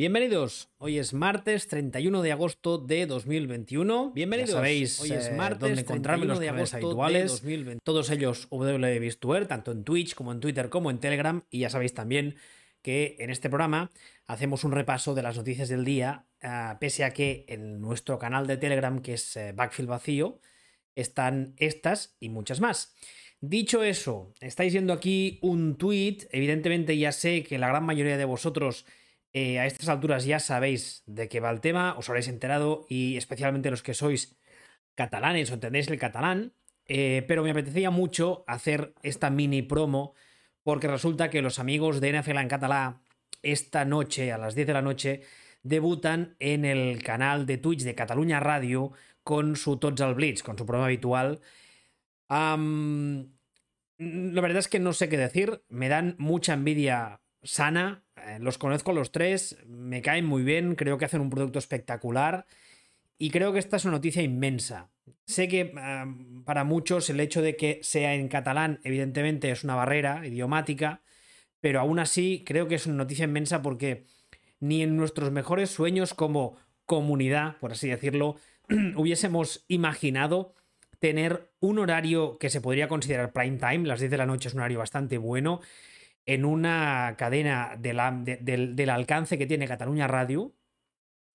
Bienvenidos, hoy es martes 31 de agosto de 2021. Bienvenidos, Ya sabéis, hoy es eh, martes dónde encontrarme 31 los de agosto habituales. de 2020. Todos ellos WBistuer, tanto en Twitch como en Twitter como en Telegram. Y ya sabéis también que en este programa hacemos un repaso de las noticias del día, ah, pese a que en nuestro canal de Telegram, que es eh, Backfield Vacío, están estas y muchas más. Dicho eso, estáis viendo aquí un tweet. Evidentemente, ya sé que la gran mayoría de vosotros eh, a estas alturas ya sabéis de qué va el tema, os habréis enterado, y especialmente los que sois catalanes o entendéis el catalán. eh, pero me apetecía mucho hacer esta mini promo porque resulta que los amigos de NFL en catalá esta noche, a las 10 de la noche, debutan en el canal de Twitch de Cataluña Radio con su Tots al Blitz, con su programa habitual. La verdad es que no sé qué decir, me dan mucha envidia sana, los conozco los tres, me caen muy bien, creo que hacen un producto espectacular y creo que esta es una noticia inmensa. Sé que am, para muchos el hecho de que sea en catalán evidentemente es una barrera idiomática, pero aún así creo que es una noticia inmensa porque ni en nuestros mejores sueños como comunidad, por así decirlo, hubiésemos imaginado tener un horario que se podría considerar prime time, las 10 de la noche es un horario bastante bueno, en una cadena del alcance que tiene Cataluña Radio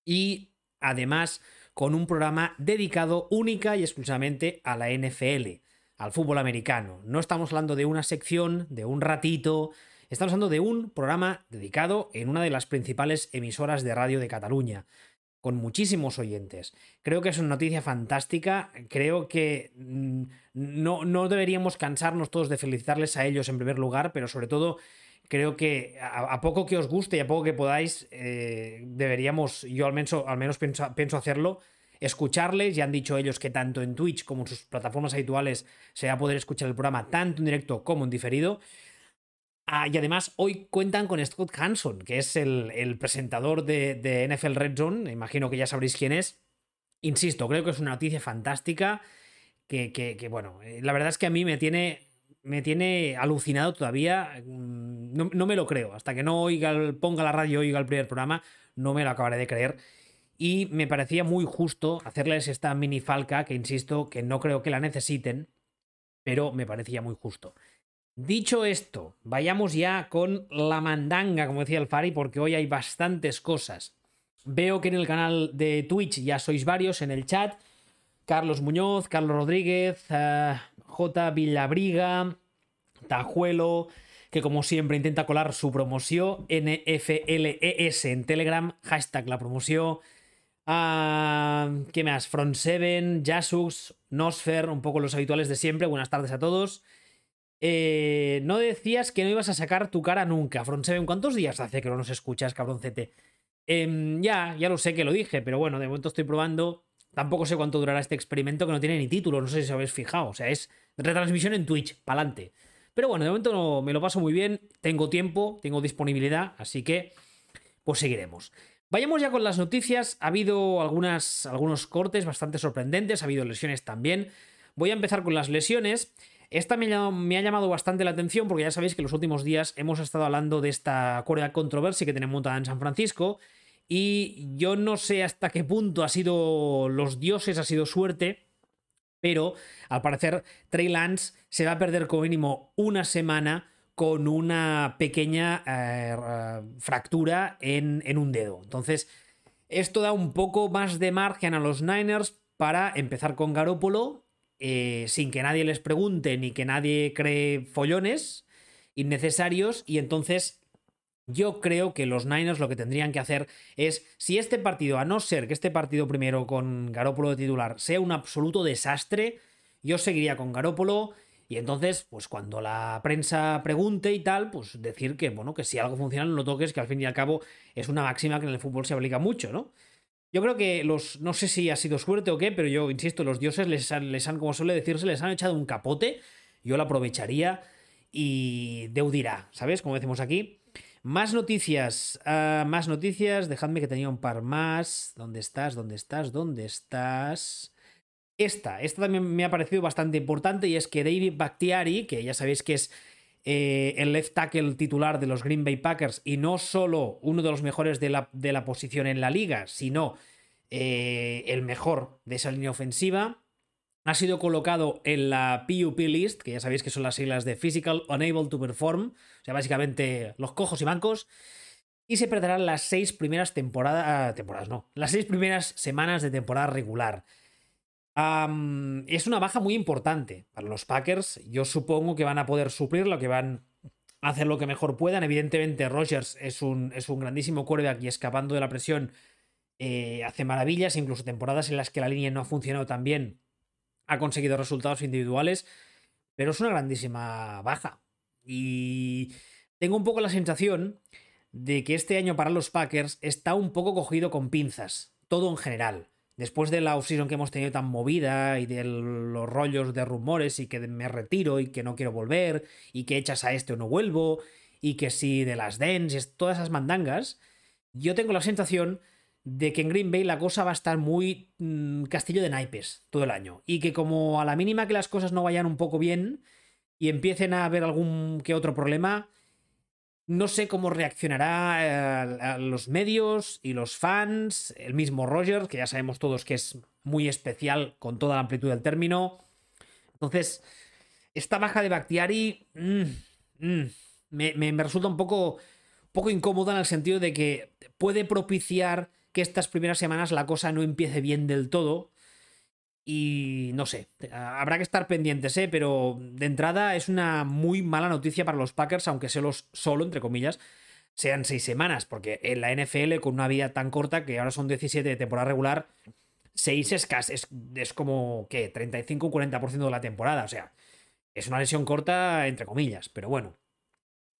y además con un programa dedicado única y exclusivamente a la NFL, al fútbol americano. No estamos hablando de una sección, de un ratito, estamos hablando de un programa dedicado en una de las principales emisoras de radio de Cataluña con muchísimos oyentes. Creo que es una noticia fantástica. Creo que mm, no, no deberíamos cansarnos todos de felicitarles a ellos en primer lugar, pero sobre todo creo que a, poco que os guste y a poco que podáis, eh, deberíamos, yo al menos, al menos pienso, pienso hacerlo, escucharles. Ya han dicho ellos que tanto en Twitch como en sus plataformas habituales se va a poder escuchar el programa tanto en directo como en diferido. Ah, y además hoy cuentan con Scott Hanson, que es el, presentador de, de NFL Red Zone. Imagino que ya sabréis quién es. Insisto, creo que es una noticia fantástica. Que, bueno, eh, la verdad es que a mí me tiene, me tiene alucinado todavía. mm, No, me lo creo. Hasta que no oiga ponga la radio oiga el primer programa, no me lo acabaré de creer. Y me parecía muy justo hacerles esta mini falca, que insisto, que no creo que la necesiten, pero me parecía muy justo. Dicho esto, vayamos ya con la mandanga, como decía el Fari, porque hoy hay bastantes cosas. Veo que en el canal de Twitch ya sois varios en el chat. Carlos Muñoz, Carlos Rodríguez, eh, J. Villabriga, Tajuelo, que como siempre intenta colar su promoción, NFLES en Telegram, hashtag la promoción. Ah, ¿Qué más? Front 7, Jasux, Nosfer, un poco los habituales de siempre. Buenas tardes a todos. Eh, no decías que no ibas a sacar tu cara nunca, 7. ¿Cuántos días hace que no nos escuchas, cabroncete? Em, ya, ya lo sé que lo dije, pero bueno, de momento estoy probando. Tampoco sé cuánto durará este experimento que no tiene ni título, no sé si os habéis fijado. O sea, es retransmisión en Twitch, pa'lante. Pero bueno, de momento no- me lo paso muy bien, tengo tiempo, tengo disponibilidad, así que pues seguiremos. Vayamos ya con las noticias. Ha habido algunas, algunos cortes bastante sorprendentes, ha habido lesiones también. Voy a empezar con las lesiones. Esta me, ha llamado- me ha llamado bastante la atención porque ya sabéis que los últimos días hemos estado hablando de esta cuerda controversia que tenemos montada en San Francisco. Y yo no sé hasta qué punto ha sido los dioses, ha sido suerte, pero al parecer Trey Lance se va a perder como mínimo una semana con una pequeña eh, fractura en, en un dedo. Entonces, esto da un poco más de margen a los Niners para empezar con Garópolo eh, sin que nadie les pregunte ni que nadie cree follones innecesarios y entonces yo creo que los Niners lo que tendrían que hacer es, si este partido, a no ser que este partido primero con Garópolo de titular sea un absoluto desastre, yo seguiría con Garópolo y entonces, pues cuando la prensa pregunte y tal, pues decir que, bueno, que si algo funciona no lo toques, que al fin y al cabo es una máxima que en el fútbol se aplica mucho, ¿no? Yo creo que los, no sé si ha sido suerte o qué, pero yo insisto, los dioses les han, les han como suele decirse, les han echado un capote, yo lo aprovecharía y deudirá, ¿sabes? Como decimos aquí. Más noticias, ah, más noticias, dejadme que tenía un par más. ¿Dónde estás? ¿Dónde estás? ¿Dónde estás? Esta, esta también me ha parecido bastante importante y es que David Bakhtiari, que ya sabéis que es eh, el left tackle titular de los Green Bay Packers y no solo uno de los mejores de la, de la posición en la liga, sino eh, el mejor de esa línea ofensiva. Ha sido colocado en la PUP list, que ya sabéis que son las siglas de Physical Unable to Perform, o sea, básicamente los cojos y bancos. Y se perderán las seis primeras temporadas. Temporadas, no. Las seis primeras semanas de temporada regular. Es una baja muy importante para los Packers. Yo supongo que van a poder suplirlo, que van a hacer lo que mejor puedan. Evidentemente, Rogers es un, es un grandísimo quarterback y escapando de la presión eh, hace maravillas, incluso temporadas en las que la línea no ha funcionado tan bien, ha conseguido resultados individuales, pero es una grandísima baja. Y tengo un poco la sensación de que este año para los Packers está un poco cogido con pinzas, todo en general. Después de la offseason que hemos tenido tan movida y de los rollos de rumores y que me retiro y que no quiero volver y que echas a este o no vuelvo y que si de las dens todas esas mandangas, yo tengo la sensación de que en Green Bay la cosa va a estar muy mm, castillo de naipes todo el año. Y que como a la mínima que las cosas no vayan un poco bien y empiecen a haber algún que otro problema, no sé cómo reaccionará eh, los medios y los fans, el mismo Roger, que ya sabemos todos que es muy especial con toda la amplitud del término. Entonces, esta baja de Bactiari mm, mm, me, resulta un poco, poco incómoda en el sentido de que puede propiciar que estas primeras semanas la cosa no empiece bien del todo. Y no sé, habrá que estar pendientes, ¿eh? pero de entrada es una muy mala noticia para los Packers, aunque se los solo, entre comillas, sean seis semanas, porque en la NFL, con una vida tan corta, que ahora son 17 de temporada regular, seis es, es, es como, ¿qué? 35-40% de la temporada, o sea, es una lesión corta, entre comillas, pero bueno.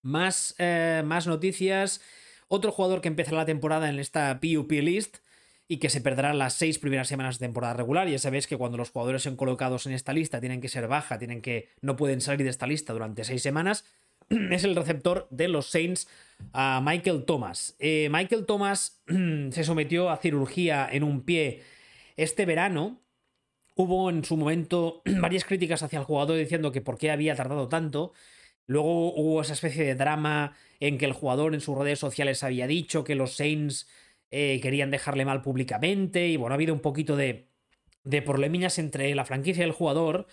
Más, eh, más noticias. Otro jugador que empezará la temporada en esta PUP list y que se perderá las seis primeras semanas de temporada regular. Ya sabéis que cuando los jugadores son colocados en esta lista tienen que ser baja, tienen que no pueden salir de esta lista durante seis semanas. Es el receptor de los Saints, Michael Thomas. Eh, Michael Thomas se sometió a cirugía en un pie este verano. Hubo en su momento varias críticas hacia el jugador diciendo que por qué había tardado tanto. Luego hubo esa especie de drama en que el jugador en sus redes sociales había dicho que los Saints eh, querían dejarle mal públicamente y bueno, ha habido un poquito de, de problemillas entre la franquicia y el jugador.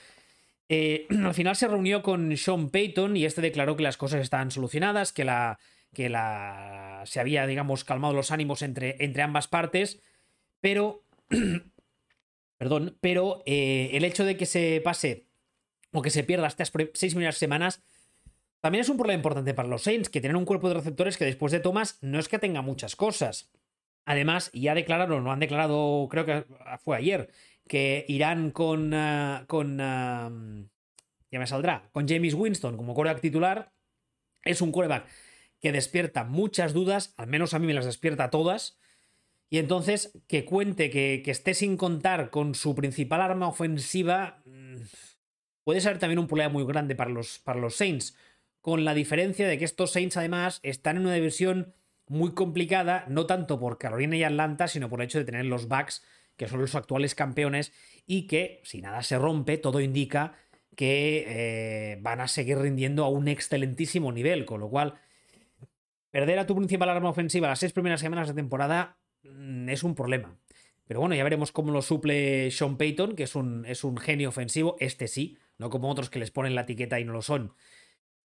Eh, al final se reunió con Sean Payton y este declaró que las cosas estaban solucionadas, que la que la se había, digamos, calmado los ánimos entre, entre ambas partes, pero perdón, pero eh, el hecho de que se pase o que se pierda estas seis primeras semanas también es un problema importante para los Saints, que tienen un cuerpo de receptores que después de Thomas no es que tenga muchas cosas. Además, ya declararon, lo han declarado, creo que fue ayer, que irán con. Ah, con. Ya me saldrá. Con James Winston como coreback titular. Es un coreback que despierta muchas dudas, al menos a mí me las despierta todas. Y entonces, que cuente que, que esté sin contar con su principal arma ofensiva. Mm, puede ser también un problema muy grande para los, para los Saints con la diferencia de que estos Saints además están en una división muy complicada, no tanto por Carolina y Atlanta, sino por el hecho de tener los Bucks, que son los actuales campeones, y que si nada se rompe, todo indica que eh, van a seguir rindiendo a un excelentísimo nivel, con lo cual perder a tu principal arma ofensiva las seis primeras semanas de temporada mm, es un problema. Pero bueno, ya veremos cómo lo suple Sean Payton, que es un, es un genio ofensivo, este sí, no como otros que les ponen la etiqueta y no lo son.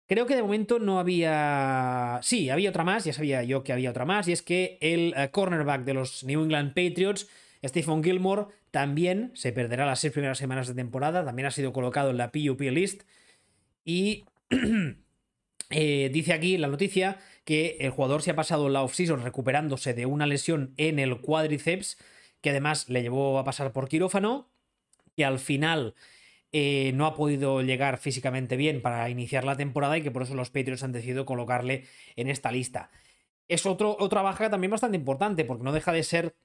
Creo que de momento no había. Sí, había otra más, ya sabía yo que había otra más, y es que el eh, cornerback de los New England Patriots, Stephen Gilmore, también se perderá las seis primeras semanas de temporada, también ha sido colocado en la PUP list. Y eh, dice aquí la noticia que el jugador se ha pasado la offseason recuperándose de una lesión en el cuádriceps, que además le llevó a pasar por quirófano, que al final eh, no ha podido llegar físicamente bien para iniciar la temporada y que por eso los Patriots han decidido colocarle en esta lista. Es otro, otra baja también bastante importante porque no deja de ser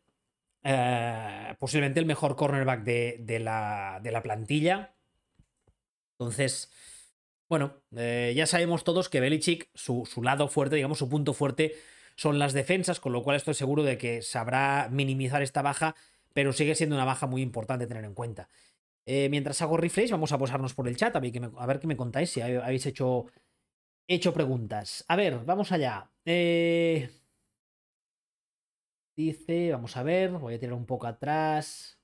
eh, posiblemente el mejor cornerback de, la, de, la, plantilla. Entonces, bueno, eh, ya sabemos todos que Belichick, su, su lado fuerte, digamos, su punto fuerte son las defensas, con lo cual estoy seguro de que sabrá minimizar esta baja, pero sigue siendo una baja muy importante tener en cuenta. Eh, mientras hago refresh, vamos a posarnos por el chat a ver, qué me, contáis, si habéis hecho He hecho preguntas. A ver, vamos allá. Eh, dice, vamos a ver, voy a tirar un poco atrás.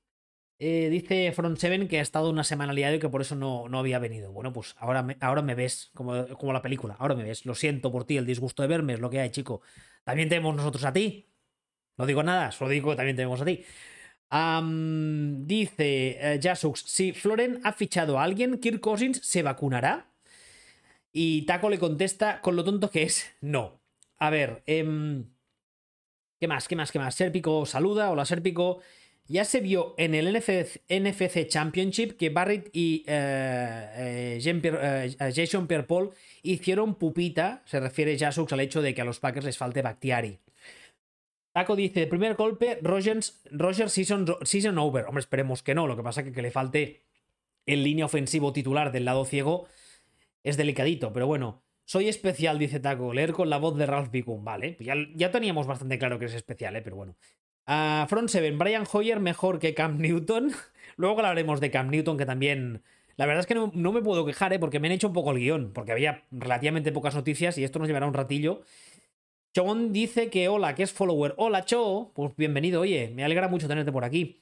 Eh, dice Front 7 que ha estado una semana liado y que por eso no, no había venido. Bueno, pues ahora me, ahora me ves, como, como, la película, ahora me ves. Lo siento por ti, el disgusto de verme es lo que hay, chico. También tenemos nosotros a ti. No digo nada, solo digo que también tenemos a ti. Dice Jasux, si Floren ha fichado a alguien, Kirk Cousins se vacunará. Y Taco le contesta con lo tonto que es, no. A ver, eh, ¿qué más? ¿Qué más? ¿Qué más? Serpico saluda, hola Serpico. Ya se vio en el NFC, Championship que Barrett y eh, eh, eh, Jason Pierre-Paul hicieron pupita, se refiere Jasux al hecho de que a los Packers les falte Bactiari. Taco dice, primer golpe, Rogers, Rogers season, season over. Hombre, esperemos que no, lo que pasa es que, le falte el línea ofensivo titular del lado ciego es delicadito, pero bueno. Soy especial, dice Taco. Leer con la voz de Ralph Bicum. Vale, ya, ya teníamos bastante claro que es especial, pero bueno. Front 7, Brian Hoyer mejor que Cam Newton. Luego hablaremos de Cam Newton, que también. La verdad es que no, me puedo quejar, ¿eh? porque me han hecho un poco el guion, porque había relativamente pocas noticias y esto nos llevará un ratillo. Chon dice que hola, que es follower. Hola, Cho. Pues bienvenido, oye, me alegra mucho tenerte por aquí.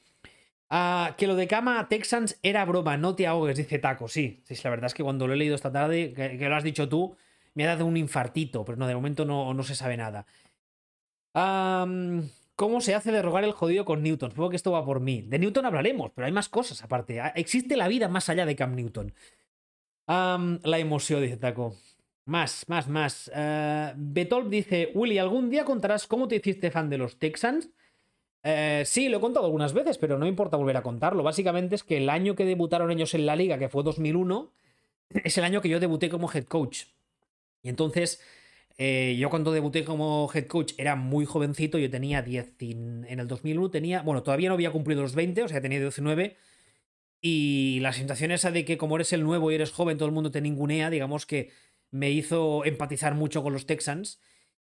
Ah, que lo de Cama Texans era broma, no te ahogues, dice Taco. Sí, sí, la verdad es que cuando lo he leído esta tarde, que, lo has dicho tú, me ha dado un infartito, pero no, de momento no, no se sabe nada. ¿Cómo se hace de rogar el jodido con Newton? Supongo que esto va por mí. De Newton hablaremos, pero hay más cosas aparte. Ah, existe la vida más allá de Cam Newton. la emoción, dice Taco. Más, más, más. Uh, Betol dice, Willy, ¿algún día contarás cómo te hiciste fan de los Texans? Eh, sí, lo he contado algunas veces, pero no importa volver a contarlo. Básicamente es que el año que debutaron ellos en la liga, que fue 2001, es el año que yo debuté como head coach. Y entonces eh, yo cuando debuté como head coach era muy jovencito, yo tenía 10, en el 2001 tenía, bueno, todavía no había cumplido los 20, o sea, tenía 19, y la sensación esa de que como eres el nuevo y eres joven, todo el mundo te ningunea, digamos que me hizo empatizar mucho con los Texans.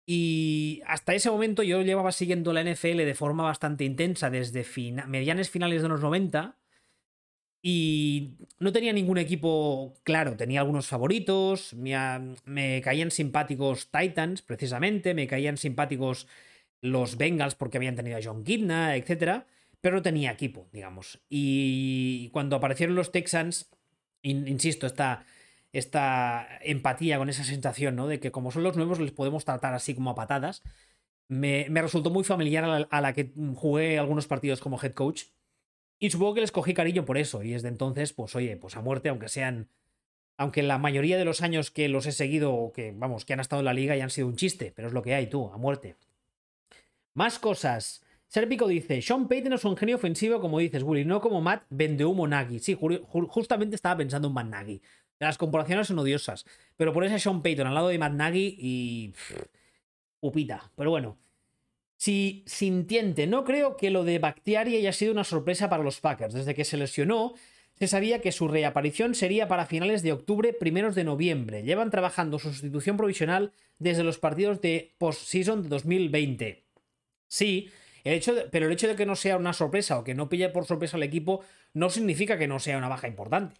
Y hasta ese momento yo llevaba siguiendo la NFL de forma bastante intensa desde medianes finales de los 90 y no tenía ningún equipo claro, tenía algunos favoritos, me, caían simpáticos Titans, precisamente, me caían simpáticos los Bengals porque habían tenido a John Kidna, etc. Pero no tenía equipo, digamos. Y cuando aparecieron los Texans, insisto, esta, esta empatía con esa sensación, ¿no? De que como son los nuevos les podemos tratar así como a patadas, me, resultó muy familiar a la que jugué algunos partidos como head coach y supongo que les cogí cariño por eso. Y desde entonces, pues oye, pues a muerte, aunque sean. Aunque la mayoría de los años que los he seguido, que, vamos, que han estado en la liga y han sido un chiste, pero es lo que hay, tú, a muerte. Más cosas. Serpico dice: Sean Payton es un genio ofensivo, como dices, Willy, no como Matt Vendehumo Nagy. Sí, justamente estaba pensando en Matt Nagy. Las comparaciones son odiosas. Pero por a Sean Payton al lado de Matt Nagy y. upita. Pero bueno. Si sintiente, no creo que lo de Bactiari haya sido una sorpresa para los Packers. Desde que se lesionó, se sabía que su reaparición sería para finales de octubre, primeros de noviembre. Llevan trabajando su sustitución provisional desde los partidos de postseason de 2020. Sí, el hecho pero el hecho de que no sea una sorpresa o que no pille por sorpresa al equipo no significa que no sea una baja importante.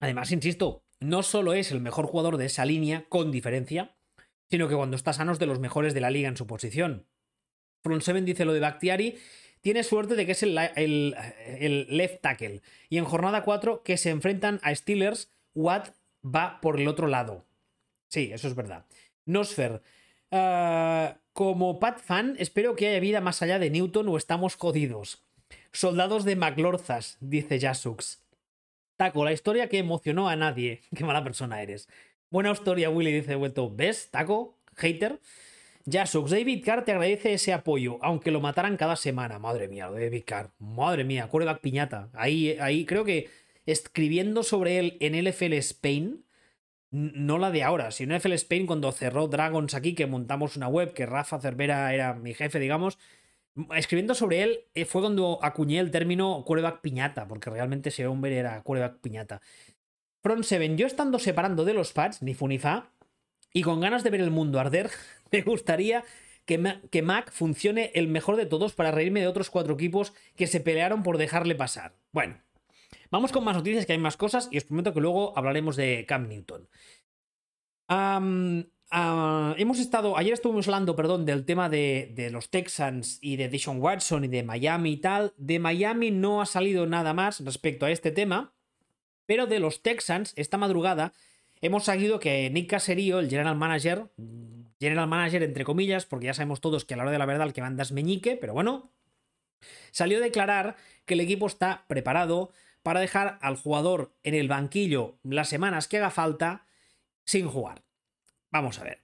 Además, insisto, no solo es el mejor jugador de esa línea, con diferencia, sino que cuando está sano es de los mejores de la liga en su posición. Front Seven dice lo de Bactiari, tiene suerte de que es el, el, left tackle. Y en jornada 4 que se enfrentan a Steelers, Watt va por el otro lado. Sí, eso es verdad. Nosfer, ah, como Pat fan, espero que haya vida más allá de Newton o estamos jodidos. Soldados de McLorzas, dice Jasux. Taco, la historia que emocionó a nadie. Qué mala persona eres. Buena historia, Willy, dice vuelto. ¿Ves, Taco? Hater. Ya, Sox David Carr te agradece ese apoyo, aunque lo mataran cada semana. Madre mía, David Carr. Madre mía, quarterback piñata. Ahí, ahí creo que escribiendo sobre él en NFL Spain, no la de ahora, sino en NFL Spain cuando cerró Dragons aquí, que montamos una web, que Rafa Cervera era mi jefe, digamos. Escribiendo sobre él eh, fue cuando acuñé el término quarterback piñata, porque realmente ese hombre era quarterback piñata. Front 7, yo estando separando de los pads, ni fu ni fa, y con ganas de ver el mundo arder, me gustaría que, que Mac funcione el mejor de todos para reírme de otros cuatro equipos que se pelearon por dejarle pasar. Bueno, Vamos con más noticias, que hay más cosas, y os prometo que luego hablaremos de Cam Newton. Hemos estado, ayer estuvimos hablando, perdón, del tema de, los Texans y de Dishon Watson y de Miami y tal. De Miami no ha salido nada más respecto a este tema, pero de los Texans, esta madrugada, hemos sabido que Nick Caserio, el general manager, general manager entre comillas, porque ya sabemos todos que a la hora de la verdad el que manda es Meñique, pero bueno, salió a declarar que el equipo está preparado para dejar al jugador en el banquillo las semanas que haga falta sin jugar. Vamos a ver.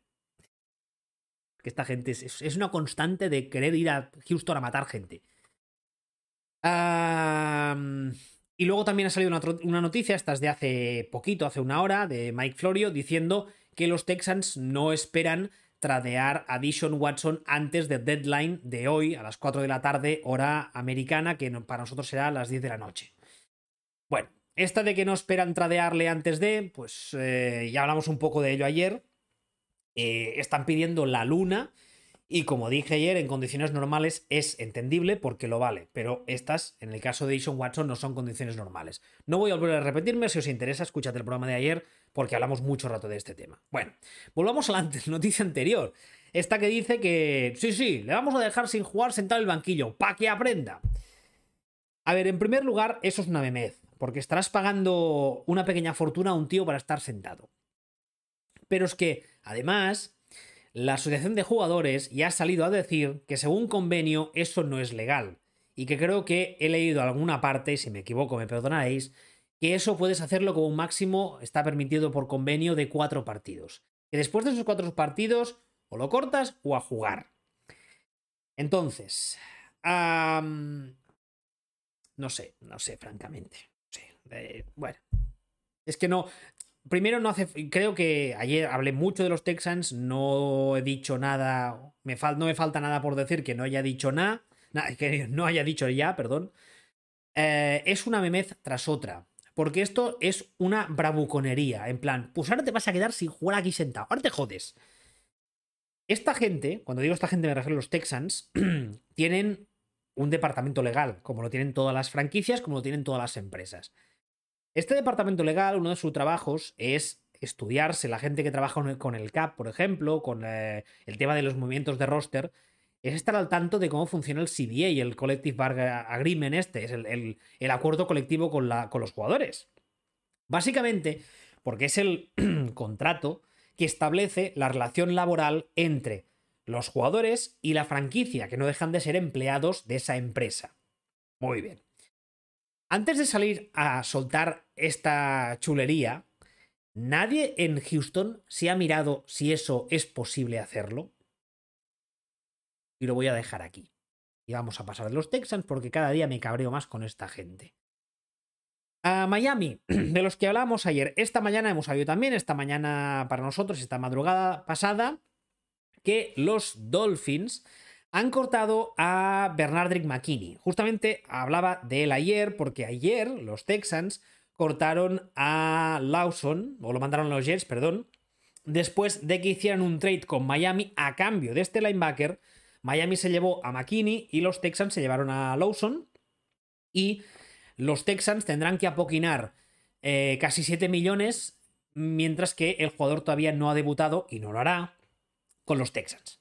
Que esta gente es, una constante de querer ir a Houston a matar gente. y luego también ha salido una, noticia, esta es de hace poquito, hace una hora, de Mike Florio, diciendo que los Texans no esperan tradear a Dishon Watson antes del deadline de hoy a las 4 de la tarde, hora americana, que para nosotros será a las 10 de la noche. Bueno, esta de que no esperan tradearle antes de, pues eh, ya hablamos un poco de ello ayer. Eh, están pidiendo la luna y como dije ayer, en condiciones normales es entendible porque lo vale, pero estas, en el caso de Dishon Watson, no son condiciones normales. No voy a volver a repetirme, si os interesa, escúchate el programa de ayer porque hablamos mucho rato de este tema. Bueno, volvamos a la noticia anterior. Esta que dice que sí, sí, le vamos a dejar sin jugar sentado en el banquillo, para que aprenda. A ver, en primer lugar, eso es una memez, porque estarás pagando una pequeña fortuna a un tío para estar sentado. Pero es que, además, la Asociación de Jugadores ya ha salido a decir que según convenio eso no es legal. Y que creo que he leído alguna parte, si me equivoco me perdonaréis, que eso puedes hacerlo como un máximo, está permitido por convenio de cuatro partidos. Que después de esos cuatro partidos, o lo cortas o a jugar. Entonces, no sé, no sé, francamente. bueno, es que no, Primero, no hace. Creo que ayer hablé mucho de los Texans, no he dicho nada. Me no me falta nada por decir que no haya dicho nada. que no haya dicho ya, perdón. Eh, es una memez tras otra. Porque esto es una bravuconería. En plan, pues ahora te vas a quedar sin jugar aquí sentado. Ahora te jodes. Esta gente, cuando digo esta gente me refiero a los Texans, tienen un departamento legal, como lo tienen todas las franquicias, como lo tienen todas las empresas. Este departamento legal, uno de sus trabajos es estudiarse la gente que trabaja con el CAP, por ejemplo, con eh, el tema de los movimientos de roster, es estar al tanto de cómo funciona el CBA y el Collective Bargaining Agreement este, es el, acuerdo colectivo con los jugadores. Básicamente, porque es el contrato que establece la relación laboral entre los jugadores y la franquicia, que no dejan de ser empleados de esa empresa. Muy bien. Antes de salir a soltar esta chulería, nadie en Houston se ha mirado si eso es posible hacerlo. Y lo voy a dejar aquí. Y vamos a pasar de los Texans porque cada día me cabreo más con esta gente. A Miami, de los que hablábamos ayer, esta mañana hemos sabido también, esta mañana para nosotros, esta madrugada pasada, que los Dolphins han cortado a Bernardrick McKinney. Justamente hablaba de él ayer, porque ayer los Texans cortaron a Lawson, o lo mandaron los Jets, perdón, después de que hicieran un trade con Miami a cambio de este linebacker. Miami se llevó a McKinney y los Texans se llevaron a Lawson. Y los Texans tendrán que apoquinar eh, casi 7 millones, mientras que el jugador todavía no ha debutado y no lo hará con los Texans.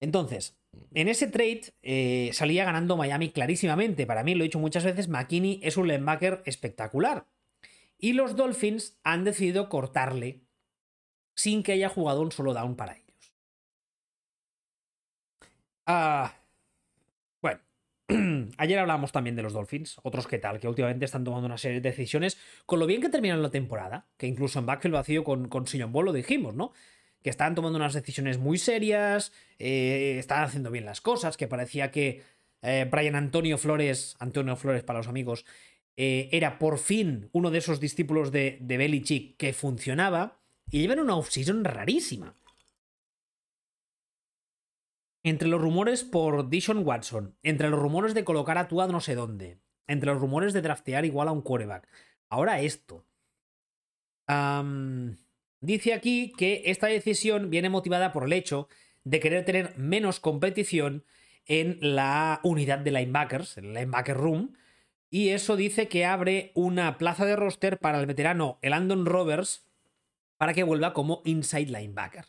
Entonces, en ese trade eh, salía ganando Miami clarísimamente. Para mí, lo he dicho muchas veces, McKinney es un linebacker espectacular. Y los Dolphins han decidido cortarle sin que haya jugado un solo down para ellos. Ah, bueno, ayer hablamos también de los Dolphins, otros que tal, que últimamente están tomando una serie de decisiones con lo bien que terminan la temporada, que incluso en backfield vacío con, con Sillon Ball lo dijimos, ¿no? Que estaban tomando unas decisiones muy serias, eh, estaban haciendo bien las cosas, que parecía que eh, Brian Antonio Flores, Antonio Flores para los amigos, eh, era por fin uno de esos discípulos de, de Belichick que funcionaba, y llevan una offseason rarísima. Entre los rumores por Dishon Watson, entre los rumores de colocar a Tua no sé dónde, entre los rumores de draftear igual a un quarterback, ahora esto. Dice aquí que esta decisión viene motivada por el hecho de querer tener menos competición en la unidad de linebackers, en el linebacker room, Y eso dice que abre una plaza de roster para el veterano Elandon Roberts para que vuelva como inside linebacker.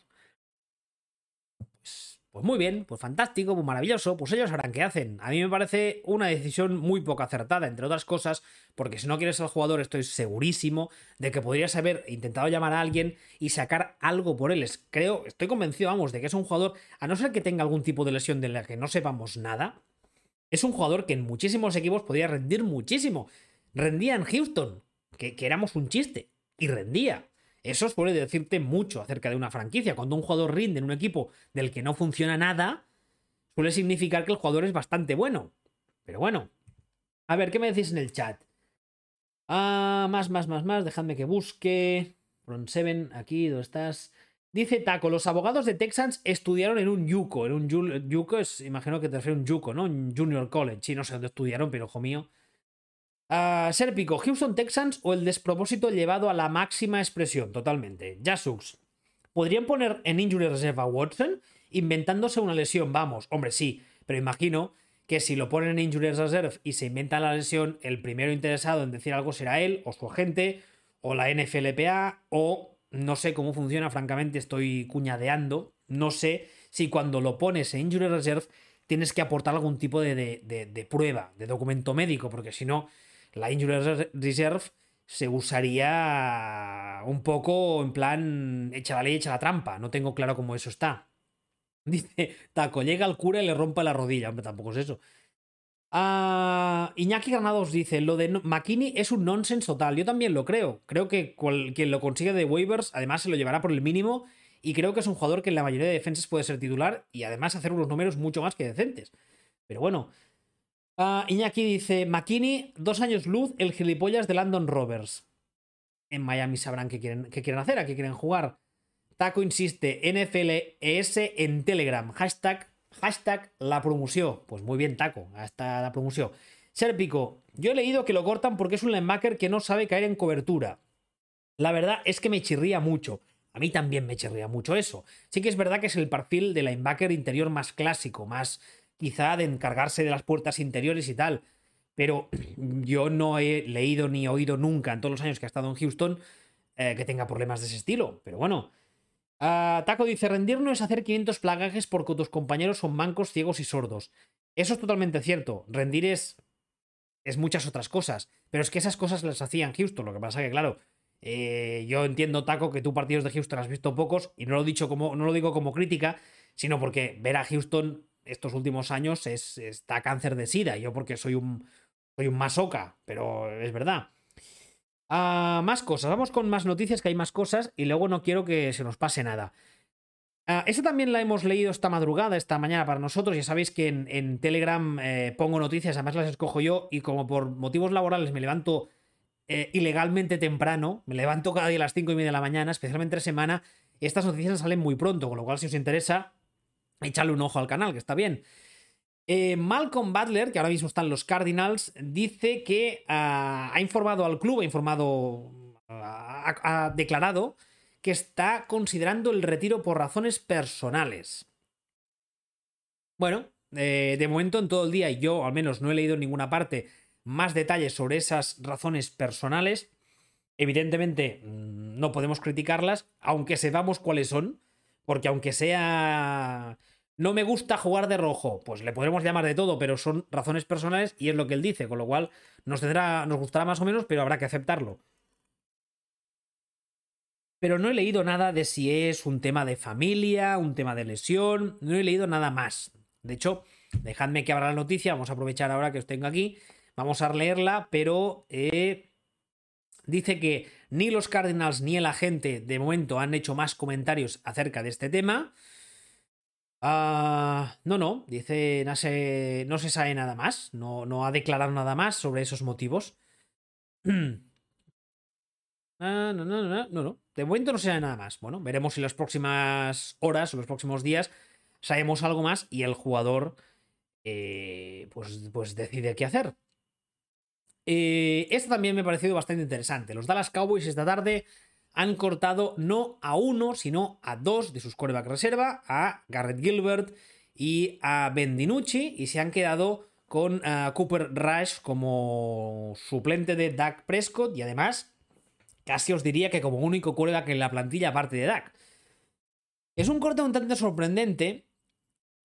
Pues, muy bien, pues fantástico, pues maravilloso, pues ellos sabrán qué hacen. A mí me parece una decisión muy poco acertada, entre otras cosas, porque si no quieres al jugador estoy segurísimo de que podrías haber intentado llamar a alguien y sacar algo por él. Creo, estoy convencido, vamos, de que es un jugador, a no ser que tenga algún tipo de lesión de la que no sepamos nada, es un jugador que en muchísimos equipos podría rendir muchísimo. Rendía en Houston, que, éramos un chiste, y rendía. Eso suele decirte mucho acerca de una franquicia. Cuando un jugador rinde en un equipo del que no funciona nada, suele significar que el jugador es bastante bueno. Pero bueno. A ver, ¿qué me decís en el chat? Ah, más, más, más, más. Dejadme que busque. Front 7, aquí, ¿dónde estás? Dice Taco, los abogados de Texans estudiaron en un Yuko. En un Yuko imagino que te refieres a un Yuko, ¿no? Un Junior College. Sí, no sé dónde estudiaron, pero hijo mío. Uh, Serpico, Houston Texans o el despropósito llevado a la máxima expresión, totalmente. Jasux. ¿Podrían poner en Injury Reserve a Watson? Inventándose una lesión, vamos. Hombre, sí, pero imagino que si lo ponen en Injury Reserve y se inventa la lesión, el primero interesado en decir algo será él o su agente o la NFLPA o no sé cómo funciona, francamente estoy cuñadeando. No sé si cuando lo pones en Injury Reserve tienes que aportar algún tipo de, prueba, de documento médico, porque si no, la Injury Reserve se usaría un poco en plan echa la ley, echa la trampa. No tengo claro cómo eso está. Dice, Taco, llega al cura y le rompe la rodilla. Hombre, tampoco es eso. Ah, Iñaki Granados dice, lo de McKinney es un nonsense total. Yo también lo creo. Creo que quien lo consigue de waivers, además se lo llevará por el mínimo. Y creo que es un jugador que en la mayoría de defensas puede ser titular y además hacer unos números mucho más que decentes. Pero bueno. Uh, Iñaki dice, McKinney, dos años luz, el gilipollas de Landon Rovers. En Miami sabrán qué quieren, qué quieren hacer, a qué quieren jugar. Taco insiste, NFLES en Telegram. Hashtag Hashtag la promoción. Pues muy bien, taco. Hasta la promoción. Serpico, yo he leído que lo cortan porque es un linebacker que no sabe caer en cobertura. La verdad es que me chirría mucho. A mí también me chirría mucho eso. Sí que es verdad que es el perfil de linebacker interior más clásico, más quizá de encargarse de las puertas interiores y tal. Pero yo no he leído ni oído nunca en todos los años que ha estado en Houston eh, que tenga problemas de ese estilo. Pero bueno, Ah, Taco dice, rendir no es hacer 500 plagajes porque tus compañeros son mancos, ciegos y sordos. Eso es totalmente cierto. Rendir es, es muchas otras cosas. Pero es que esas cosas las hacían Houston. Lo que pasa que, claro, eh, yo entiendo, Taco, que tú partidos de Houston has visto pocos y no lo, dicho como, no lo digo como crítica, sino porque ver a Houston estos últimos años es, está cáncer de sida. Yo porque soy un, soy un masoca, pero es verdad. Ah, más cosas, vamos con más noticias, que hay más cosas y luego no quiero que se nos pase nada. Uh, esta también la hemos leído esta madrugada, esta mañana para nosotros. Ya sabéis que en, Telegram eh, pongo noticias, además las escojo yo y como por motivos laborales me levanto eh, ilegalmente temprano, me levanto cada día a las 5 y media de la mañana, especialmente semana, estas noticias salen muy pronto, con lo cual si os interesa, echarle un ojo al canal, que está bien. Eh, Malcolm Butler, que ahora mismo están los Cardinals, dice que ah, ha informado al club, ha informado, ha, declarado que está considerando el retiro por razones personales. Bueno, eh, de momento en todo el día yo al menos no he leído en ninguna parte más detalles sobre esas razones personales. Evidentemente mm, no podemos criticarlas, aunque sepamos cuáles son, porque aunque sea no me gusta jugar de rojo. Pues le podremos llamar de todo, pero son razones personales y es lo que él dice, con lo cual nos, nos gustará más o menos, pero habrá que aceptarlo. Pero no he leído nada de si es un tema de familia, un tema de lesión, no he leído nada más. De hecho, dejadme que abra la noticia, vamos a aprovechar ahora que os tengo aquí, vamos a leerla, pero eh, dice que ni los Cardinals ni el agente de momento han hecho más comentarios acerca de este tema. Ah, no, no, dice, no se, no se sabe nada más, no, no ha declarado nada más sobre esos motivos. Ah, no, no, no, no, no, de momento no se sabe nada más. Bueno, veremos si las próximas horas o los próximos días sabemos algo más y el jugador eh, pues, pues decide qué hacer. Eh, esto también me ha parecido bastante interesante. Los Dallas Cowboys esta tarde han cortado no a uno, sino a dos de sus coreback reserva, a Garrett Gilbert y a Ben DiNucci, y se han quedado con eh, Cooper Rush como suplente de Dak Prescott y además casi os diría que como único que en la plantilla aparte de Dak. Es un corte un tanto sorprendente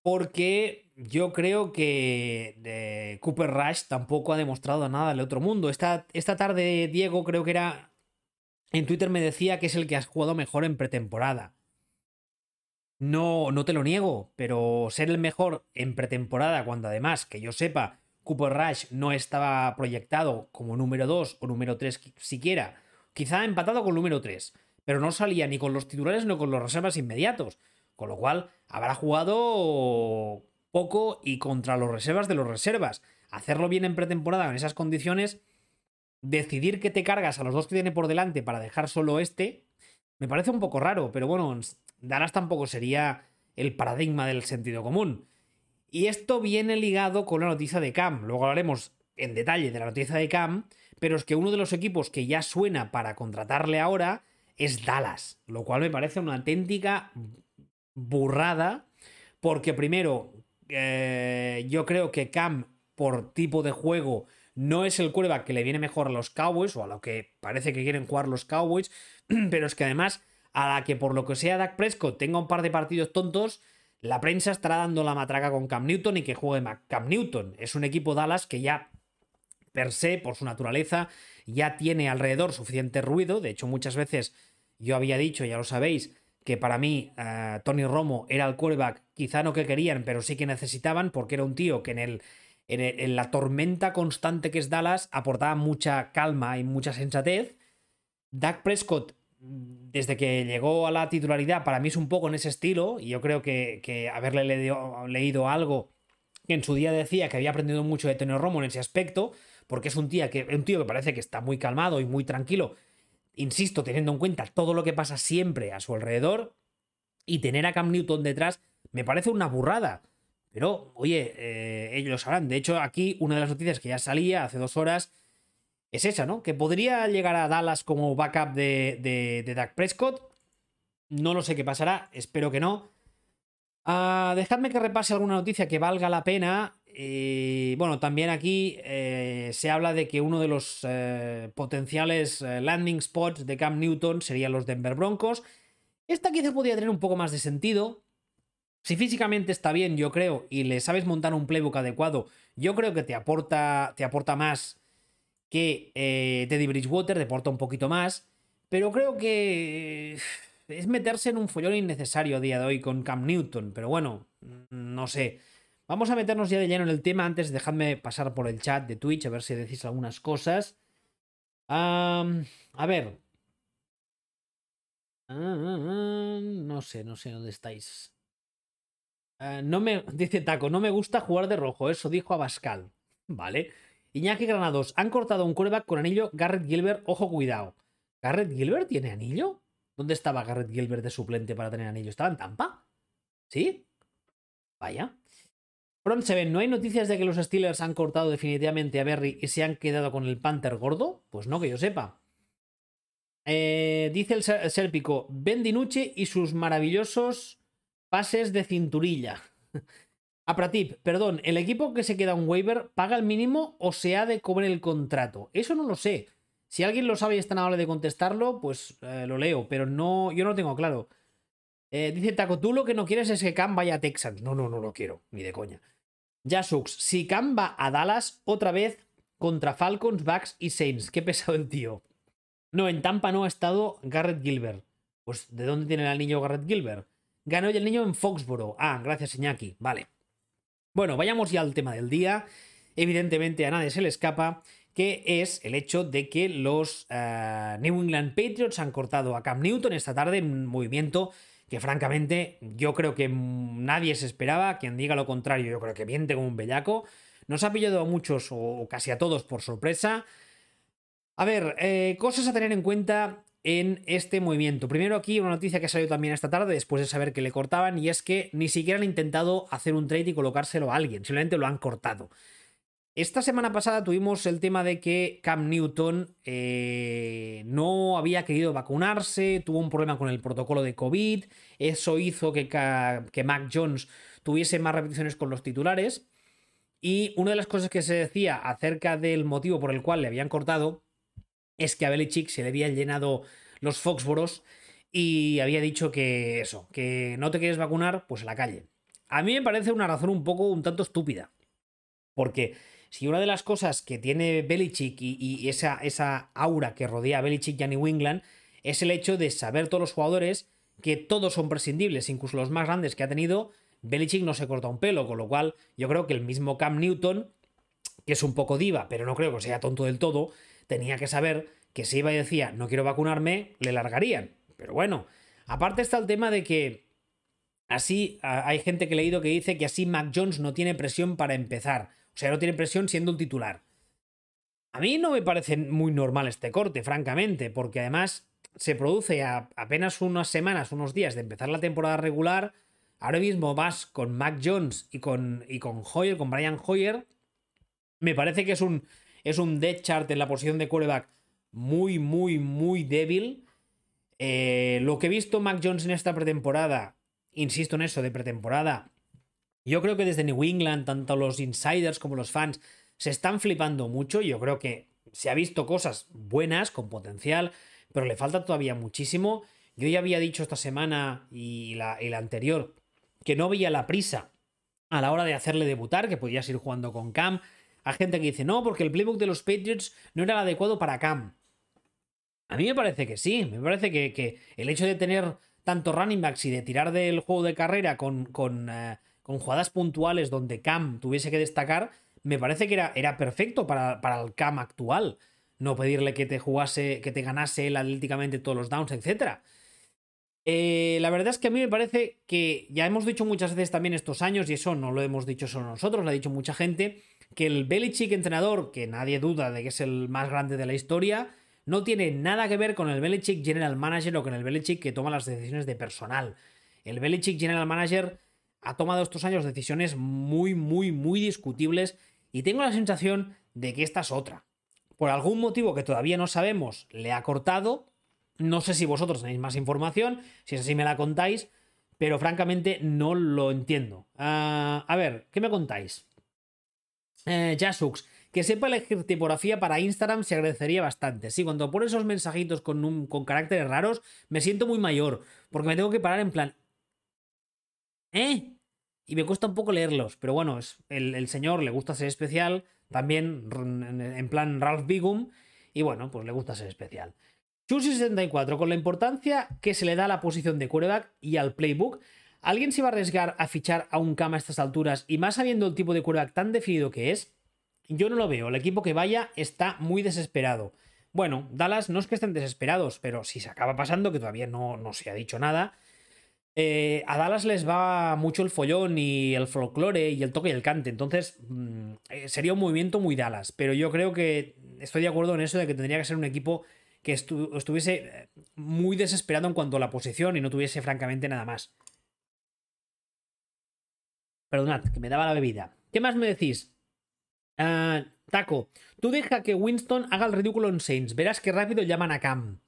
porque yo creo que Cooper Rush tampoco ha demostrado nada del otro mundo. Esta, esta tarde Diego creo que era en Twitter me decía que es el que has jugado mejor en pretemporada. No, no te lo niego, pero ser el mejor en pretemporada, cuando además, que yo sepa, Cooper Rush no estaba proyectado como número 2 o número 3 siquiera, quizá empatado con número 3, pero no salía ni con los titulares ni con los reservas inmediatos, con lo cual habrá jugado poco y contra los reservas de los reservas. Hacerlo bien en pretemporada en esas condiciones, decidir que te cargas a los dos que tiene por delante para dejar solo este, me parece un poco raro, pero bueno, Dallas tampoco sería el paradigma del sentido común. Y esto viene ligado con la noticia de Cam. Luego hablaremos en detalle de la noticia de Cam, pero es que uno de los equipos que ya suena para contratarle ahora es Dallas, lo cual me parece una auténtica burrada, porque primero, eh, yo creo que Cam, por tipo de juego, no es el quarterback que le viene mejor a los Cowboys, o a lo que parece que quieren jugar los Cowboys, pero es que además a la que por lo que sea Dak Prescott tenga un par de partidos tontos, la prensa estará dando la matraca con Cam Newton y que juegue Cam Newton. Es un equipo Dallas que ya per se, por su naturaleza, ya tiene alrededor suficiente ruido. De hecho, muchas veces yo había dicho, ya lo sabéis, que para mí eh, Tony Romo era el quarterback, quizá no que querían, pero sí que necesitaban, porque era un tío que en, el, en la tormenta constante que es Dallas aportaba mucha calma y mucha sensatez. Dak Prescott desde que llegó a la titularidad, para mí es un poco en ese estilo, y yo creo que, haberle leído, algo que en su día decía que había aprendido mucho de Tenor Romo en ese aspecto, porque es un, que, un tío que parece que está muy calmado y muy tranquilo, insisto, teniendo en cuenta todo lo que pasa siempre a su alrededor, y tener a Cam Newton detrás me parece una burrada. Pero, oye, eh, ellos lo sabrán. De hecho, aquí una de las noticias que ya salía hace dos horas es esa, ¿no? Que podría llegar a Dallas como backup de, de, Dak Prescott. No lo sé qué pasará, espero que no. Uh, dejadme que repase alguna noticia que valga la pena. Eh, bueno, también aquí eh, se habla de que uno de los potenciales landing spots de Cam Newton serían los Denver Broncos. Esta quizá podría tener un poco más de sentido. Si físicamente está bien, yo creo, y le sabes montar un playbook adecuado, yo creo que te aporta, te aporta más que eh, Teddy Bridgewater deporta un poquito más, pero creo que es meterse en un follón innecesario a día de hoy con Cam Newton, pero bueno, no sé. Vamos a meternos ya de lleno en el tema. Antes, dejadme pasar por el chat de Twitch a ver si decís algunas cosas. a ver. Ah, no sé, no sé dónde estáis. Ah, no me. Dice Taco, no me gusta jugar de rojo. Eso dijo Abascal. Vale. Iñaki Granados, han cortado un quarterback con anillo. Garrett Gilbert, ojo, cuidado. ¿Garrett Gilbert tiene anillo? ¿Dónde estaba Garrett Gilbert de suplente para tener anillo? ¿Estaba en Tampa? ¿Sí? Vaya. Front Seven, ¿no hay noticias de que los Steelers han cortado definitivamente a Berry y se han quedado con el Panther gordo? Pues no, que yo sepa. Eh, dice el Sérpico, Ben Dinucci y sus maravillosos pases de cinturilla. A Pratip, perdón, ¿el equipo que se queda un waiver paga el mínimo o se ha de cobrar el contrato? Eso no lo sé. Si alguien lo sabe y está tan amable de contestarlo, pues eh, lo leo, pero no, yo no lo tengo claro. Eh, dice Taco, tú lo que no quieres es que Cam vaya a Texans. No, no, no lo quiero, ni de coña. Jasux, si Cam va a Dallas otra vez contra Falcons, Bucks y Saints. Qué pesado el tío. No, en Tampa no ha estado Garrett Gilbert. Pues, ¿de dónde tiene el niño Garrett Gilbert? Ganó el niño en Foxboro. Ah, gracias, Iñaki. Vale. Bueno, vayamos ya al tema del día. Evidentemente a nadie se le escapa que es el hecho de que los eh, New England Patriots han cortado a Cam Newton esta tarde en un movimiento que francamente yo creo que nadie se esperaba, quien diga lo contrario yo creo que miente como un bellaco, nos ha pillado a muchos o casi a todos por sorpresa. A ver, eh, cosas a tener en cuenta en este movimiento. Primero aquí una noticia que salió también esta tarde después de saber que le cortaban y es que ni siquiera han intentado hacer un trade y colocárselo a alguien, simplemente lo han cortado. Esta semana pasada tuvimos el tema de que Cam Newton eh, no había querido vacunarse, tuvo un problema con el protocolo de COVID, eso hizo que, que Mac Jones tuviese más repeticiones con los titulares. Y una de las cosas que se decía acerca del motivo por el cual le habían cortado es que a Belichick se le habían llenado los Foxboros y había dicho que eso, que no te quieres vacunar, pues a la calle. A mí me parece una razón un poco un tanto estúpida. Porque si una de las cosas que tiene Belichick y, esa, esa, aura que rodea a Belichick y a New England es el hecho de saber todos los jugadores que todos son prescindibles, incluso los más grandes que ha tenido, Belichick no se corta un pelo, con lo cual yo creo que el mismo Cam Newton, que es un poco diva, pero no creo que sea tonto del todo, tenía que saber que si iba y decía no quiero vacunarme, le largarían. Pero bueno, aparte está el tema de que así hay gente que he leído que dice que así Mac Jones no tiene presión para empezar. O sea, no tiene presión siendo un titular. A mí no me parece muy normal este corte, francamente, porque además se produce a apenas unas semanas, unos días de empezar la temporada regular. Ahora mismo vas con Mac Jones y con, y con Hoyer, con Brian Hoyer. Me parece que es un, es un dead chart en la posición de quarterback muy, muy, muy débil. Eh, lo que he visto Mac Jones en esta pretemporada, insisto en eso, de pretemporada, yo creo que desde New England, tanto los insiders como los fans, se están flipando mucho. Yo creo que se ha visto cosas buenas, con potencial, pero le falta todavía muchísimo. Yo ya había dicho esta semana y la, y la anterior que no veía la prisa a la hora de hacerle debutar, que podías ir jugando con Cam. Hay gente que dice, no, porque el playbook de los Patriots no era el adecuado para Cam. A mí me parece que sí, me parece que, el hecho de tener tanto running backs y de tirar del juego de carrera con, con, eh, con jugadas puntuales donde Cam tuviese que destacar, me parece que era, era perfecto para, para, el Cam actual. No pedirle que te jugase, que te ganase él atléticamente todos los downs, etc. Eh, la verdad es que a mí me parece que ya hemos dicho muchas veces también estos años, y eso no lo hemos dicho solo nosotros, lo ha dicho mucha gente, que el Belichick entrenador, que nadie duda de que es el más grande de la historia, no tiene nada que ver con el Belichick General Manager o con el Belichick que toma las decisiones de personal. El Belichick General Manager ha tomado estos años decisiones muy, muy, muy discutibles y tengo la sensación de que esta es otra. Por algún motivo que todavía no sabemos, le ha cortado. No sé si vosotros tenéis más información, si es así me la contáis, pero francamente no lo entiendo. Ah, a ver, ¿qué me contáis? Eh, Jasux, que sepa elegir tipografía para Instagram se agradecería bastante. Sí, cuando pone esos mensajitos con, con caracteres raros, me siento muy mayor, porque me tengo que parar en plan... ¿Eh? Y me cuesta un poco leerlos, pero bueno, es, el, señor le gusta ser especial, también en plan Ralph Bigum, y bueno, pues le gusta ser especial. Chusi64, con la importancia que se le da a la posición de quarterback y al playbook, ¿alguien se va a arriesgar a fichar a un cama a estas alturas y más sabiendo el tipo de quarterback tan definido que es? Yo no lo veo. El equipo que vaya está muy desesperado. Bueno, Dallas no es que estén desesperados, pero si se acaba pasando, que todavía no, no se ha dicho nada, eh, a Dallas les va mucho el follón y el folclore y el toque y el cante. Entonces, mm, eh, sería un movimiento muy Dallas. Pero yo creo que estoy de acuerdo en eso de que tendría que ser un equipo que estuviese eh, muy desesperado en cuanto a la posición y no tuviese francamente nada más. Perdonad, que me daba la bebida. ¿Qué más me decís? Ah, Taco, tú deja que Winston haga el ridículo en Saints. Verás que rápido llaman a Cam.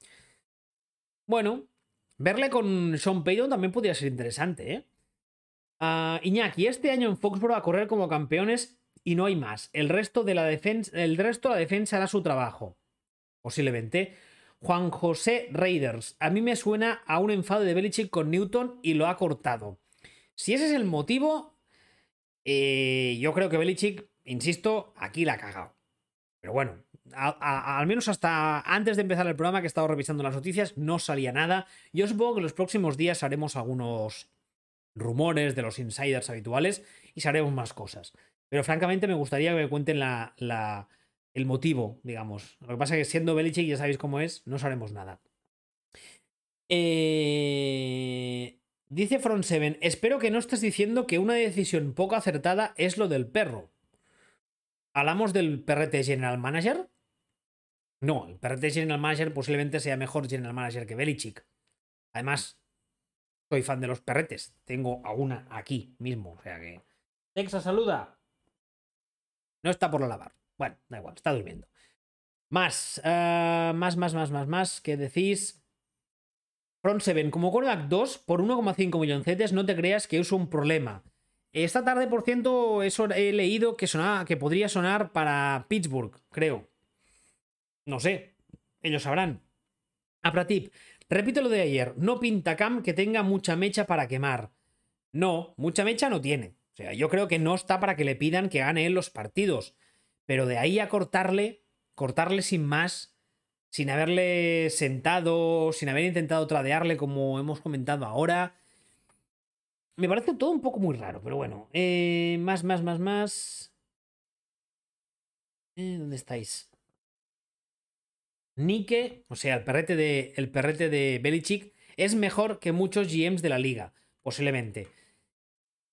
Bueno, verle con Sean Payton también podría ser interesante, ¿eh? Uh, Iñaki, este año en Foxborough a correr como campeones y no hay más. El resto de la defensa, el resto de la defensa hará su trabajo. Posiblemente. Juan José Raiders. A mí me suena a un enfado de Belichick con Newton y lo ha cortado. Si ese es el motivo, eh, yo creo que Belichick insisto, aquí la ha cagado. Pero bueno, al menos hasta antes de empezar el programa que he estado revisando las noticias, no salía nada. Yo supongo que en los próximos días haremos algunos rumores de los insiders habituales y haremos más cosas. Pero francamente me gustaría que me cuenten la, el motivo, digamos. Lo que pasa es que siendo Belichick, ya sabéis cómo es, no sabemos nada. Eh, dice Front 7, espero que no estés diciendo que una decisión poco acertada es lo del perro. ¿Hablamos del PRT General Manager? No, el PRT General Manager posiblemente sea mejor General Manager que Belichick. Además, soy fan de los perretes. Tengo a una aquí mismo. O sea que. Texas saluda. No está por lo lavar. Bueno, da igual, está durmiendo. Más, más, más, más, más, más. ¿Qué decís? Front 7, como Kodak 2, por 1,5 milloncetes, no te creas que es un problema. Esta tarde, por ciento, eso he leído que, sonaba, que podría sonar para Pittsburgh, creo. No sé. Ellos sabrán. Apratip, repito lo de ayer. No pinta Cam que tenga mucha mecha para quemar. No, mucha mecha no tiene. O sea, yo creo que no está para que le pidan que gane él los partidos. Pero de ahí a cortarle, cortarle sin más, sin haberle sentado, sin haber intentado tradearle como hemos comentado ahora, me parece todo un poco muy raro, pero bueno. Eh, más, más, más, más. Eh, ¿Dónde estáis? Nike, o sea, el perrete de, el perrete de Belichick, es mejor que muchos GMs de la liga, posiblemente.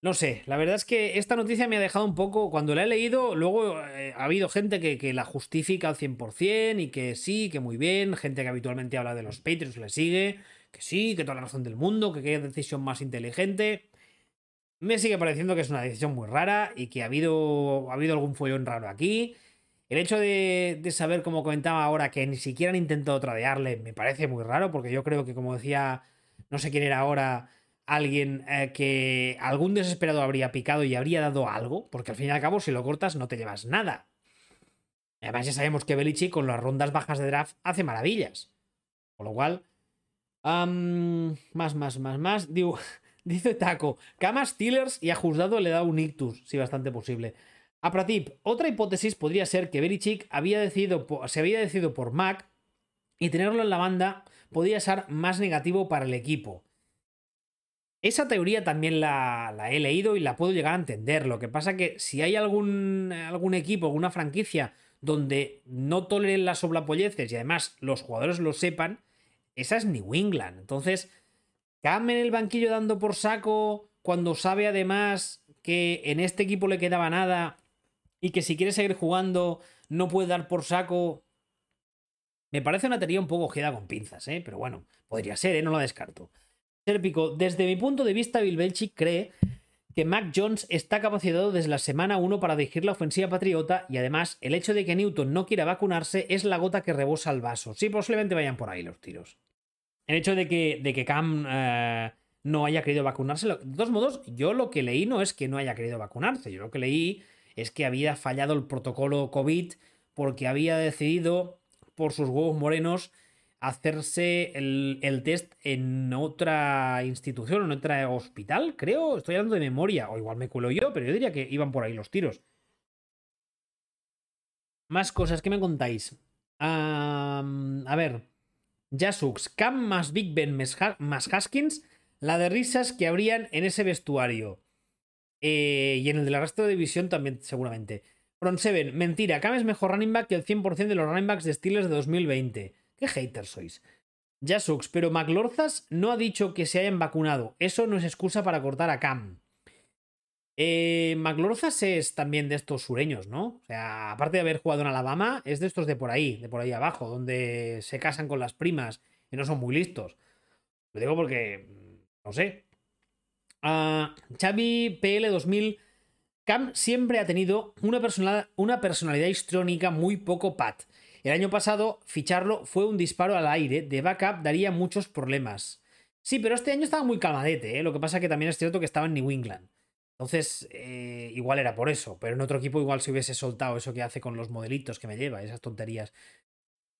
No sé, la verdad es que esta noticia me ha dejado un poco, cuando la he leído, luego eh, ha habido gente que, que, la justifica al 100% y que sí, que muy bien, gente que habitualmente habla de los Patriots le sigue, que sí, que toda la razón del mundo, que qué decisión más inteligente me sigue pareciendo que es una decisión muy rara y que ha habido, ha habido algún follón raro aquí. El hecho de, saber, como comentaba ahora, que ni siquiera han intentado tradearle, me parece muy raro, porque yo creo que, como decía, no sé quién era ahora, alguien eh, que algún desesperado habría picado y habría dado algo, porque al fin y al cabo, si lo cortas, no te llevas nada. Además, ya sabemos que Belichick con las rondas bajas de draft hace maravillas. Con lo cual. más, más, más, más. Dice Taco, Cama Steelers y a le da un ictus, si bastante posible. A Pratip, otra hipótesis podría ser que Belichick había decidido, se había decidido por Mac y tenerlo en la banda podría ser más negativo para el equipo. Esa teoría también la, he leído y la puedo llegar a entender. Lo que pasa que si hay algún, algún equipo, alguna franquicia donde no toleren las soblapolleces y además los jugadores lo sepan, esa es New England. Entonces, Cam en el banquillo dando por saco cuando sabe además que en este equipo le quedaba nada y que si quiere seguir jugando no puede dar por saco. Me parece una teoría un poco ojeda con pinzas, ¿eh? pero bueno, podría ser, ¿eh? no la descarto. Serpico, desde mi punto de vista, Bill Belichick cree que Mac Jones está capacitado desde la semana 1 para dirigir la ofensiva patriota y además el hecho de que Newton no quiera vacunarse es la gota que rebosa el vaso. Sí, posiblemente vayan por ahí los tiros el hecho de que, de que Cam eh, no haya querido vacunarse. De todos modos, yo lo que leí no es que no haya querido vacunarse. Yo lo que leí es que había fallado el protocolo COVID porque había decidido, por sus huevos morenos, hacerse el, el test en otra institución, en otra hospital, creo. Estoy hablando de memoria, o igual me cuelo yo, pero yo diría que iban por ahí los tiros. Más cosas, ¿qué me contáis? a ver. Jasux, Cam más Big Ben más Haskins, la de risas que habrían en ese vestuario. Eh, y en el del resto de división también, seguramente. Front 7, mentira, Cam es mejor running back que el 100% de los running backs de Steelers de 2020. ¿Qué haters sois? Jasux, pero McLorzas no ha dicho que se hayan vacunado. Eso no es excusa para cortar a Cam. Eh, McLorzas es también de estos sureños, ¿no? O sea, aparte de haber jugado en Alabama, es de estos de por ahí, de por ahí abajo, donde se casan con las primas y no son muy listos. Lo digo porque, no sé. Uh, Xavi PL 2000. Cam siempre ha tenido una, personalidad histrónica muy poco pat. El año pasado, ficharlo fue un disparo al aire, de backup daría muchos problemas. Sí, pero este año estaba muy calmadete, ¿eh? lo que pasa que también es cierto que estaba en New England. Entonces, eh, igual era por eso, pero en otro equipo igual se hubiese soltado eso que hace con los modelitos que me lleva, esas tonterías.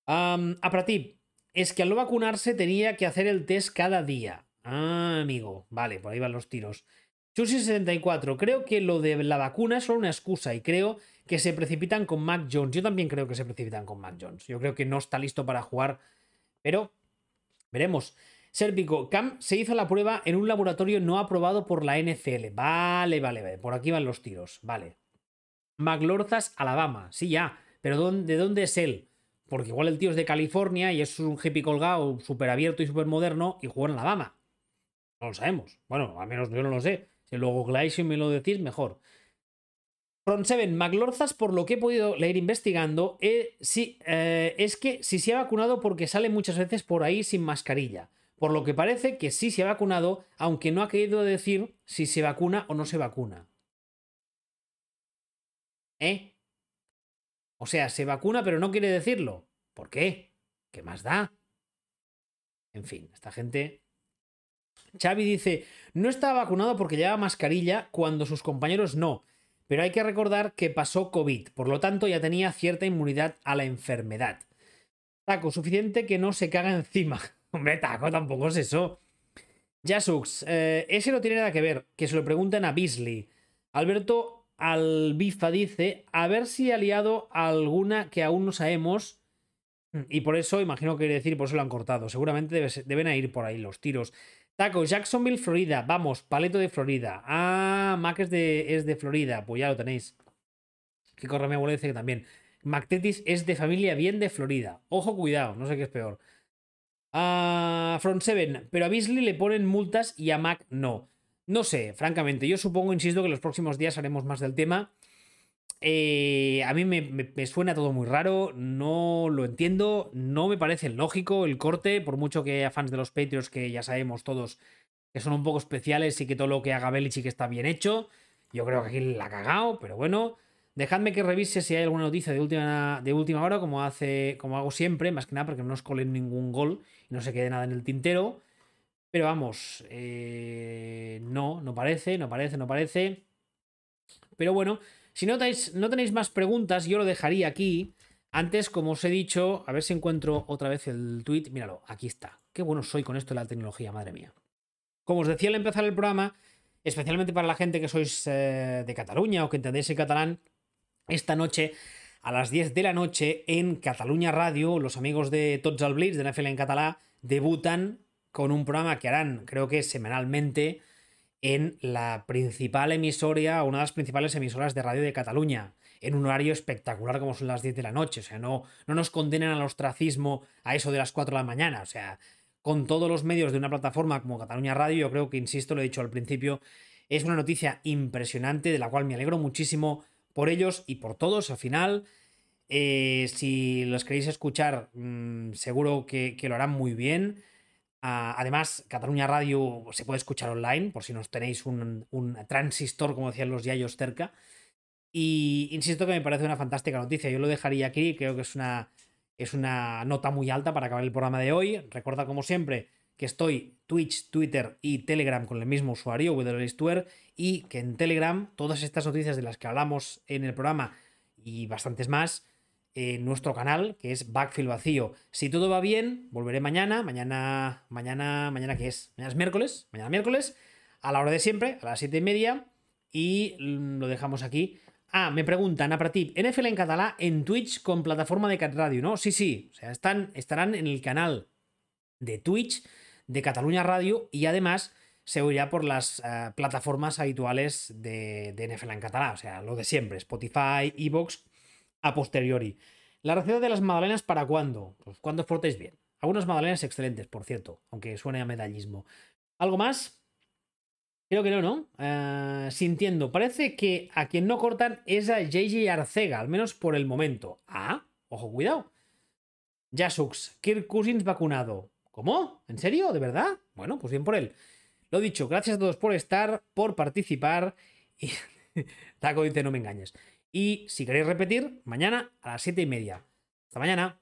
Um, a para ti, es que al no vacunarse tenía que hacer el test cada día. Ah, amigo, vale, por ahí van los tiros. Chusi74, creo que lo de la vacuna es solo una excusa y creo que se precipitan con Mac Jones. Yo también creo que se precipitan con Mac Jones. Yo creo que no está listo para jugar, pero veremos. Serpico, Cam se hizo la prueba en un laboratorio no aprobado por la NCL. Vale, vale, vale. Por aquí van los tiros. Vale. McLorzas, Alabama. Sí, ya. Pero ¿de dónde es él? Porque igual el tío es de California y es un hippie colgado, súper abierto y súper moderno y juega en Alabama. No lo sabemos. Bueno, al menos yo no lo sé. Si luego Glacier me lo decís, mejor. Front 7, McLorzas, por lo que he podido leer investigando, eh, sí, eh, es que si se ha vacunado porque sale muchas veces por ahí sin mascarilla por lo que parece que sí se ha vacunado, aunque no ha querido decir si se vacuna o no se vacuna. ¿Eh? O sea, se vacuna pero no quiere decirlo. ¿Por qué? ¿Qué más da? En fin, esta gente Xavi dice, no estaba vacunado porque llevaba mascarilla cuando sus compañeros no, pero hay que recordar que pasó COVID, por lo tanto ya tenía cierta inmunidad a la enfermedad. Taco, suficiente que no se caga encima. Hombre, Taco, tampoco es eso. Jasux, eh, ese no tiene nada que ver, que se lo pregunten a Beasley. Alberto Albifa dice, a ver si ha liado alguna que aún no sabemos. Y por eso, imagino que quiere decir, por eso lo han cortado. Seguramente deben ir por ahí los tiros. Taco, Jacksonville, Florida. Vamos, Paleto de Florida. Ah, Mac es de, es de Florida. Pues ya lo tenéis. Que corre mi abuelo dice que también. Mactetis es de familia bien de Florida. Ojo, cuidado, no sé qué es peor. A Front 7, pero a Beasley le ponen multas y a Mac no. No sé, francamente, yo supongo, insisto, que los próximos días haremos más del tema. Eh, a mí me, suena todo muy raro, no lo entiendo, no me parece lógico el corte, por mucho que haya fans de los Patriots que ya sabemos todos que son un poco especiales y que todo lo que haga Belichick está bien hecho. Yo creo que aquí la ha cagado, pero bueno. Dejadme que revise si hay alguna noticia de última, de última hora, como, hace, como hago siempre, más que nada porque no os colen ningún gol y no se quede nada en el tintero. Pero vamos, eh, no, no parece, no parece, no parece. Pero bueno, si no tenéis, no tenéis más preguntas, yo lo dejaría aquí. Antes, como os he dicho, a ver si encuentro otra vez el tweet. Míralo, aquí está. Qué bueno soy con esto de la tecnología, madre mía. Como os decía al empezar el programa, especialmente para la gente que sois eh, de Cataluña o que entendéis el catalán, esta noche a las 10 de la noche en Cataluña Radio, los amigos de Tots al de NFL en catalá, debutan con un programa que harán, creo que semanalmente, en la principal emisora, una de las principales emisoras de radio de Cataluña, en un horario espectacular como son las 10 de la noche. O sea, no, no nos condenan al ostracismo a eso de las 4 de la mañana. O sea, con todos los medios de una plataforma como Cataluña Radio, yo creo que, insisto, lo he dicho al principio, es una noticia impresionante de la cual me alegro muchísimo por ellos y por todos al final. Eh, si los queréis escuchar, mm, seguro que, lo harán muy bien. Ah, además, Cataluña Radio se puede escuchar online, por si nos tenéis un, transistor, como decían los yayos, cerca. Y insisto que me parece una fantástica noticia. Yo lo dejaría aquí, creo que es una, es una nota muy alta para acabar el programa de hoy. Recuerda, como siempre, que estoy Twitch, Twitter y Telegram con el mismo usuario, WLSTuer, y que en Telegram todas estas noticias de las que hablamos en el programa y bastantes más en nuestro canal, que es Backfield Vacío. Si todo va bien, volveré mañana, mañana, mañana, mañana que es, mañana es miércoles, mañana miércoles, a la hora de siempre, a las siete y media, y lo dejamos aquí. Ah, me preguntan, a NFL en catalá en Twitch con plataforma de Cat Radio, ¿no? Sí, sí, o sea, están, estarán en el canal de Twitch de Cataluña Radio y además se oirá por las eh, plataformas habituales de, de, NFL en catalán, o sea, lo de siempre, Spotify, Evox, a posteriori. ¿La receta de las magdalenas para cuándo? Pues cuando os bien. Algunas magdalenas excelentes, por cierto, aunque suene a medallismo. ¿Algo más? Creo que no, ¿no? Eh, sintiendo, parece que a quien no cortan es a JJ Arcega, al menos por el momento. Ah, ojo, cuidado. Jasux, Kirk Cousins vacunado. ¿Cómo? ¿En serio? ¿De verdad? Bueno, pues bien por él. Lo dicho, gracias a todos por estar, por participar. Y Taco dice, no me engañes. Y si queréis repetir, mañana a las 7 y media. Hasta mañana.